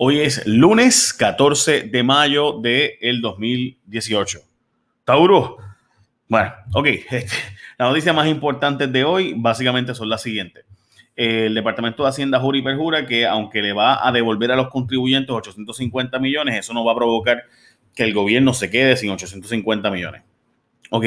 Hoy es lunes 14 de mayo del 2018. Tauro. Bueno, ok. La noticia más importante de hoy básicamente son las siguientes. El Departamento de Hacienda jura y perjura que aunque le va a devolver a los contribuyentes 850 millones, eso no va a provocar que el gobierno se quede sin 850 millones. Ok.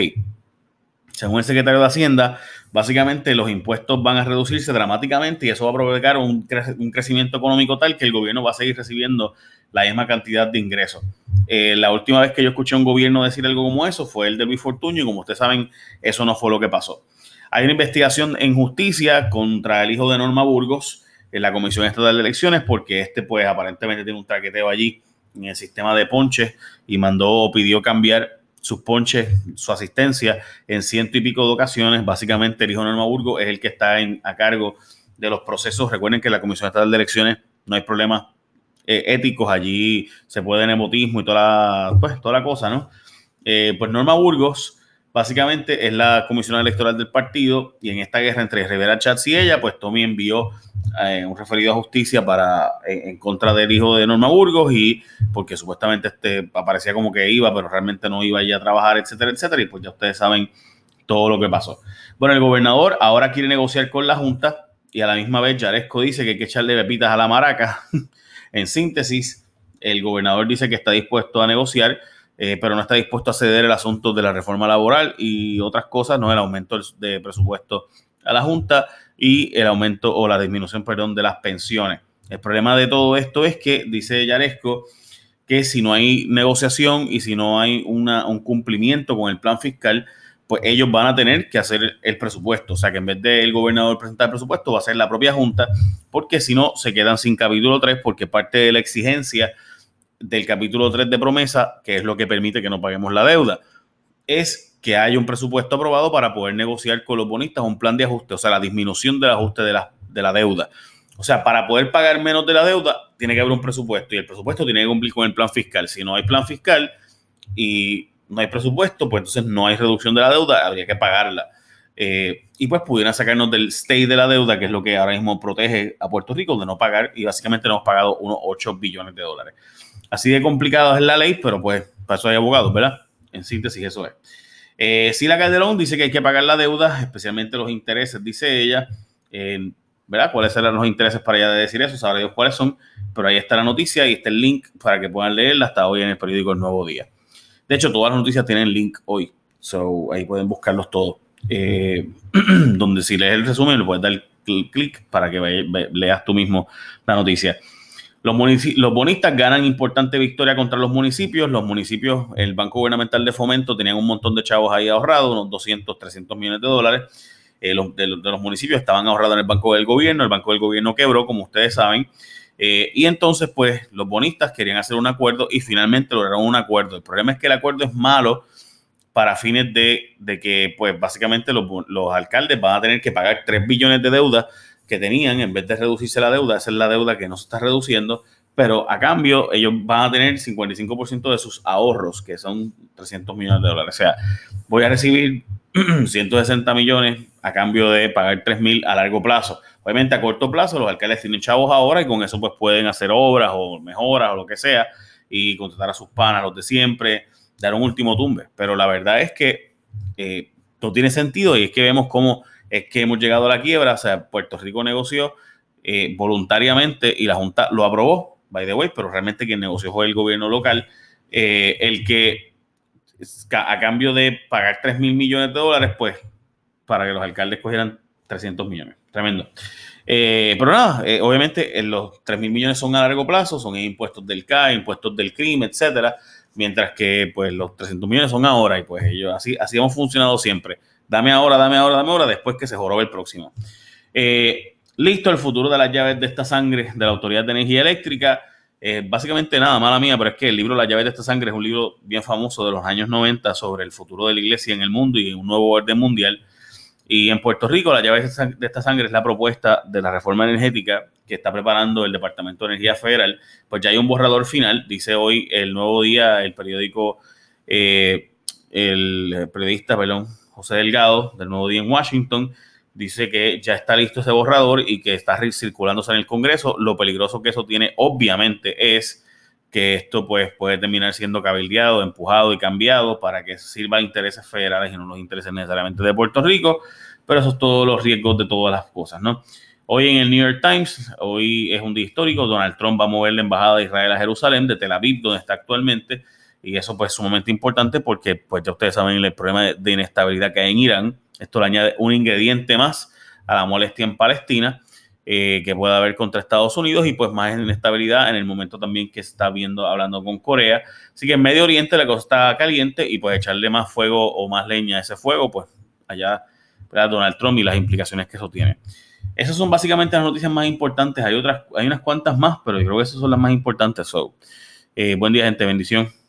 Según el secretario de Hacienda, básicamente los impuestos van a reducirse dramáticamente y eso va a provocar un, crecimiento económico tal que el gobierno va a seguir recibiendo la misma cantidad de ingresos. Eh, la última vez que yo escuché a un gobierno decir algo como eso fue el de Luis Fortuño y como ustedes saben, eso no fue lo que pasó. Hay una investigación en justicia contra el hijo de Norma Burgos en la Comisión Estatal de Elecciones porque este pues aparentemente tiene un traqueteo allí en el sistema de ponches y mandó o pidió cambiar sus ponches, su asistencia en ciento y pico de ocasiones. Básicamente, el hijo Norma Burgo es el que está a cargo de los procesos. Recuerden que la Comisión Estatal de Elecciones no hay problemas eh, éticos, allí se puede nepotismo y toda la, pues, toda la cosa, ¿no? Eh, pues Norma Burgos básicamente es la comisionada electoral del partido y en esta guerra entre Rivera Chats y ella, pues Tommy envió eh, un referido a justicia para en, contra del hijo de Norma Burgos y porque supuestamente este aparecía como que iba, pero realmente no iba ya a trabajar, etcétera, etcétera, y pues ya ustedes saben todo lo que pasó. Bueno, el gobernador ahora quiere negociar con la Junta y a la misma vez Yaresco dice que hay que echarle pepitas a la maraca. en síntesis, el gobernador dice que está dispuesto a negociar eh, pero no está dispuesto a ceder el asunto de la reforma laboral y otras cosas, no el aumento de presupuesto a la Junta y el aumento o la disminución, perdón, de las pensiones. El problema de todo esto es que, dice Yaresco, que si no hay negociación y si no hay un cumplimiento con el plan fiscal, pues ellos van a tener que hacer el presupuesto. O sea, que en vez del gobernador presentar el presupuesto, va a ser la propia Junta, porque si no, se quedan sin capítulo 3, porque parte de la exigencia del capítulo 3 de promesa, que es lo que permite que no paguemos la deuda, es que haya un presupuesto aprobado para poder negociar con los bonistas un plan de ajuste, o sea, la disminución del ajuste de la, de la deuda. O sea, para poder pagar menos de la deuda, tiene que haber un presupuesto y el presupuesto tiene que cumplir con el plan fiscal. Si no hay plan fiscal y no hay presupuesto, pues entonces no hay reducción de la deuda, habría que pagarla. Eh, y pues pudieran sacarnos del stay de la deuda, que es lo que ahora mismo protege a Puerto Rico de no pagar, y básicamente hemos pagado unos 8 billones de dólares. Así de complicado es la ley, pero pues para eso hay abogados, ¿verdad? En síntesis, eso es. Eh, Sila Calderón dice que hay que pagar la deuda, especialmente los intereses, dice ella. ¿Verdad? ¿Cuáles serán los intereses para ella de decir eso? Sabrá Dios cuáles son, pero ahí está la noticia y está el link para que puedan leerla hasta hoy en el periódico El Nuevo Día. De hecho, todas las noticias tienen link hoy, so ahí pueden buscarlos todos. Eh, donde si lees el resumen, le puedes dar clic para que leas tú mismo la noticia. Los, bonistas ganan importante victoria contra los municipios. Los municipios, el Banco Gubernamental de Fomento tenían un montón de chavos ahí ahorrados, unos 200, 300 millones de dólares. Eh, los, de, los municipios estaban ahorrados en el Banco del Gobierno. El Banco del Gobierno quebró, como ustedes saben. Eh, y entonces, pues, los bonistas querían hacer un acuerdo y finalmente lograron un acuerdo. El problema es que el acuerdo es malo para fines de, de que, pues, básicamente los, los alcaldes van a tener que pagar 3 billones de deuda que tenían, en vez de reducirse la deuda, esa es la deuda que no se está reduciendo, pero a cambio ellos van a tener 55% de sus ahorros, que son 300 millones de dólares. O sea, voy a recibir 160 millones a cambio de pagar 3 mil a largo plazo. Obviamente a corto plazo los alcaldes tienen chavos ahora y con eso pues pueden hacer obras o mejoras o lo que sea y contratar a sus panas, los de siempre, dar un último tumbe. Pero la verdad es que eh, no tiene sentido y es que vemos cómo es que hemos llegado a la quiebra, o sea, Puerto Rico negoció eh, voluntariamente y la Junta lo aprobó, by the way, pero realmente quien negoció fue el gobierno local, eh, el que a cambio de pagar 3 mil millones de dólares, pues para que los alcaldes cogieran 300 millones. Tremendo. Eh, pero nada, obviamente los 3 mil millones son a largo plazo, son impuestos del CAE, impuestos del crimen, etcétera, mientras que pues los 300 millones son ahora y pues ellos así, así hemos funcionado siempre dame ahora, dame ahora, dame ahora, después que se jorobe el próximo. Eh, listo, el futuro de las llaves de esta sangre de la Autoridad de Energía Eléctrica. Eh, básicamente nada, mala mía, pero es que el libro Las llaves de esta sangre es un libro bien famoso de los años 90 sobre el futuro de la iglesia en el mundo y un nuevo orden mundial. Y en Puerto Rico, las llaves de esta sangre es la propuesta de la reforma energética que está preparando el Departamento de Energía Federal. Pues ya hay un borrador final, dice hoy el nuevo día, el periódico, eh, el periodista, perdón, José Delgado, del Nuevo Día en Washington, dice que ya está listo ese borrador y que está circulándose en el Congreso. Lo peligroso que eso tiene, obviamente, es que esto pues, puede terminar siendo cabildeado, empujado y cambiado para que sirva a intereses federales y no los intereses necesariamente de Puerto Rico, pero esos son todos los riesgos de todas las cosas, ¿no? Hoy en el New York Times, hoy es un día histórico, Donald Trump va a mover la embajada de Israel a Jerusalén, de Tel Aviv, donde está actualmente, y eso pues es sumamente importante porque pues ya ustedes saben el problema de inestabilidad que hay en Irán, esto le añade un ingrediente más a la molestia en Palestina eh, que pueda haber contra Estados Unidos y pues más inestabilidad en el momento también que está viendo, hablando con Corea. Así que en Medio Oriente la cosa está caliente y pues echarle más fuego o más leña a ese fuego, pues allá Donald Trump y las implicaciones que eso tiene. Esas son básicamente las noticias más importantes. Hay otras, hay unas cuantas más, pero yo creo que esas son las más importantes. Eh, buen día, gente. Bendición.